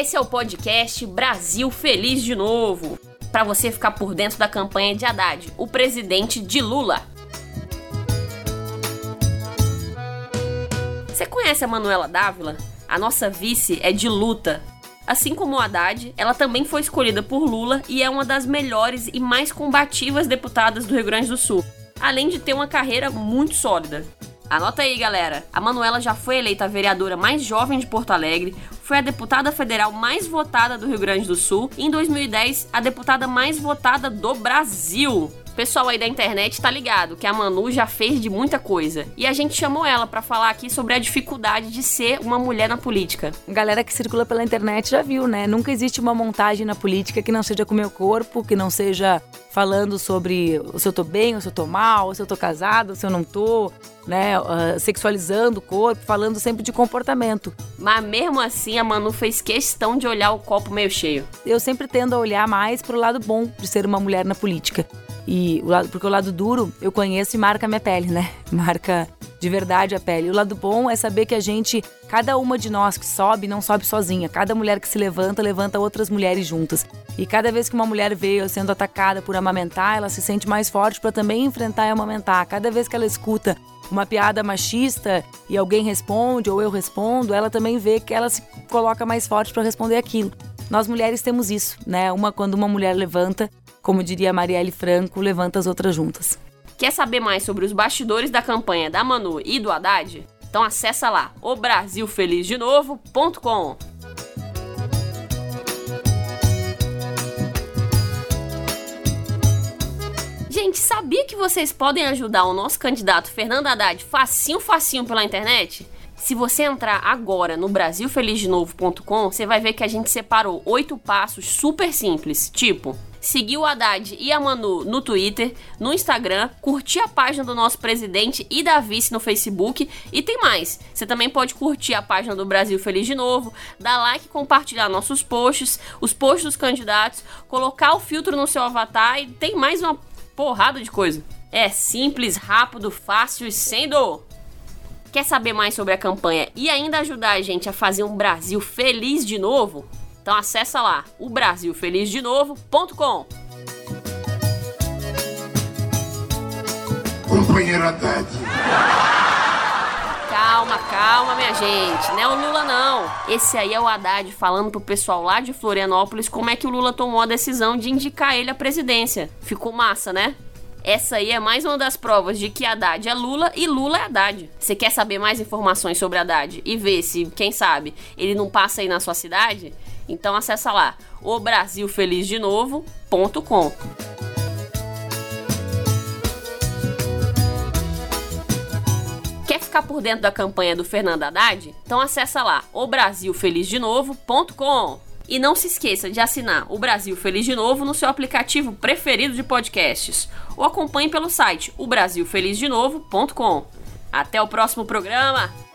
Esse é o podcast Brasil Feliz de Novo, para você ficar por dentro da campanha de Haddad, o presidente de Lula. Você conhece a Manuela Dávila? A nossa vice é de luta. Assim como o Haddad, ela também foi escolhida por Lula e é uma das melhores e mais combativas deputadas do Rio Grande do Sul, além de ter uma carreira muito sólida. Anota aí, galera. A Manuela já foi eleita a vereadora mais jovem de Porto Alegre, foi a deputada federal mais votada do Rio Grande do Sul. E em 2010 a deputada mais votada do Brasil pessoal aí da internet tá ligado que a Manu já fez de muita coisa. E a gente chamou ela para falar aqui sobre a dificuldade de ser uma mulher na política. Galera que circula pela internet já viu, né? Nunca existe uma montagem na política que não seja com o meu corpo, que não seja falando sobre se eu tô bem, se eu tô mal, se eu tô casado, se eu não tô, né? Uh, sexualizando o corpo, falando sempre de comportamento. Mas mesmo assim, a Manu fez questão de olhar o copo meio cheio. Eu sempre tendo a olhar mais pro lado bom de ser uma mulher na política. E o lado, porque o lado duro eu conheço e marca minha pele, né? Marca de verdade a pele. O lado bom é saber que a gente, cada uma de nós que sobe, não sobe sozinha. Cada mulher que se levanta, levanta outras mulheres juntas. E cada vez que uma mulher veio sendo atacada por amamentar, ela se sente mais forte para também enfrentar e amamentar. Cada vez que ela escuta uma piada machista e alguém responde ou eu respondo, ela também vê que ela se coloca mais forte para responder aquilo. Nós mulheres temos isso, né? Uma quando uma mulher levanta, como diria Marielle Franco, levanta as outras juntas. Quer saber mais sobre os bastidores da campanha da Manu e do Haddad? Então acessa lá obrasilfelizdenovo.com. Gente, sabia que vocês podem ajudar o nosso candidato Fernando Haddad facinho facinho pela internet? Se você entrar agora no brasilfelizdenovo.com, você vai ver que a gente separou oito passos super simples, tipo seguir o Haddad e a Manu no Twitter, no Instagram, curtir a página do nosso presidente e da vice no Facebook e tem mais. Você também pode curtir a página do Brasil Feliz de Novo, dar like, compartilhar nossos posts, os posts dos candidatos, colocar o filtro no seu avatar e tem mais uma porrada de coisa. É simples, rápido, fácil e sem dor. Quer saber mais sobre a campanha e ainda ajudar a gente a fazer um Brasil feliz de novo? Então acessa lá, o brasilfelizdenovo.com. Companheiro Haddad. Calma, calma, minha gente. Não é o Lula, não. Esse aí é o Haddad falando pro pessoal lá de Florianópolis como é que o Lula tomou a decisão de indicar ele à presidência. Ficou massa, né? Essa aí é mais uma das provas de que Haddad é Lula e Lula é Haddad. Você quer saber mais informações sobre Haddad e ver se, quem sabe, ele não passa aí na sua cidade? Então acessa lá, o brasilfelizdenovo.com. Quer ficar por dentro da campanha do Fernando Haddad? Então acessa lá, o brasilfelizdenovo.com. E não se esqueça de assinar o Brasil Feliz de Novo no seu aplicativo preferido de podcasts ou acompanhe pelo site o brasilfelizdenovo.com. Até o próximo programa!